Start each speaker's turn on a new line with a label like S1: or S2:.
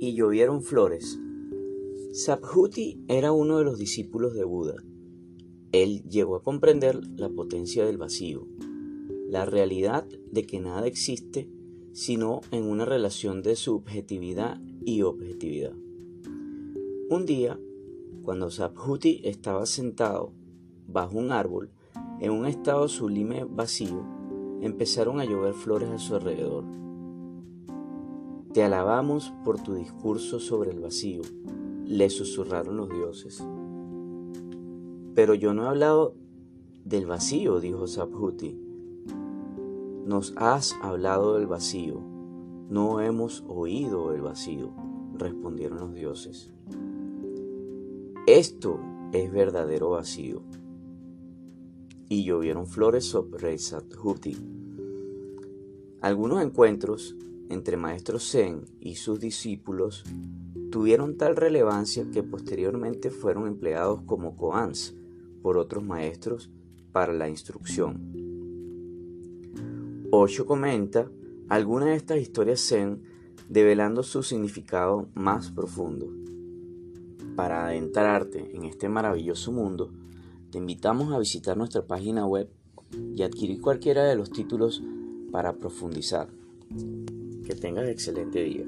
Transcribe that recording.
S1: llovieron flores. Sabhuti era uno de los discípulos de Buda. Él llegó a comprender la potencia del vacío, la realidad de que nada existe sino en una relación de subjetividad y objetividad. Un día, cuando Sabhuti estaba sentado bajo un árbol, en un estado sublime vacío, empezaron a llover flores a su alrededor. Te alabamos por tu discurso sobre el vacío, le susurraron los dioses. Pero yo no he hablado del vacío, dijo Sabhuti. Nos has hablado del vacío, no hemos oído el vacío, respondieron los dioses. Esto es verdadero vacío. Y llovieron flores sobre Sabhuti. Algunos encuentros entre maestros Zen y sus discípulos tuvieron tal relevancia que posteriormente fueron empleados como koans por otros maestros para la instrucción. Osho comenta algunas de estas historias Zen develando su significado más profundo. Para adentrarte en este maravilloso mundo, te invitamos a visitar nuestra página web y adquirir cualquiera de los títulos para profundizar. Que tengas excelente día.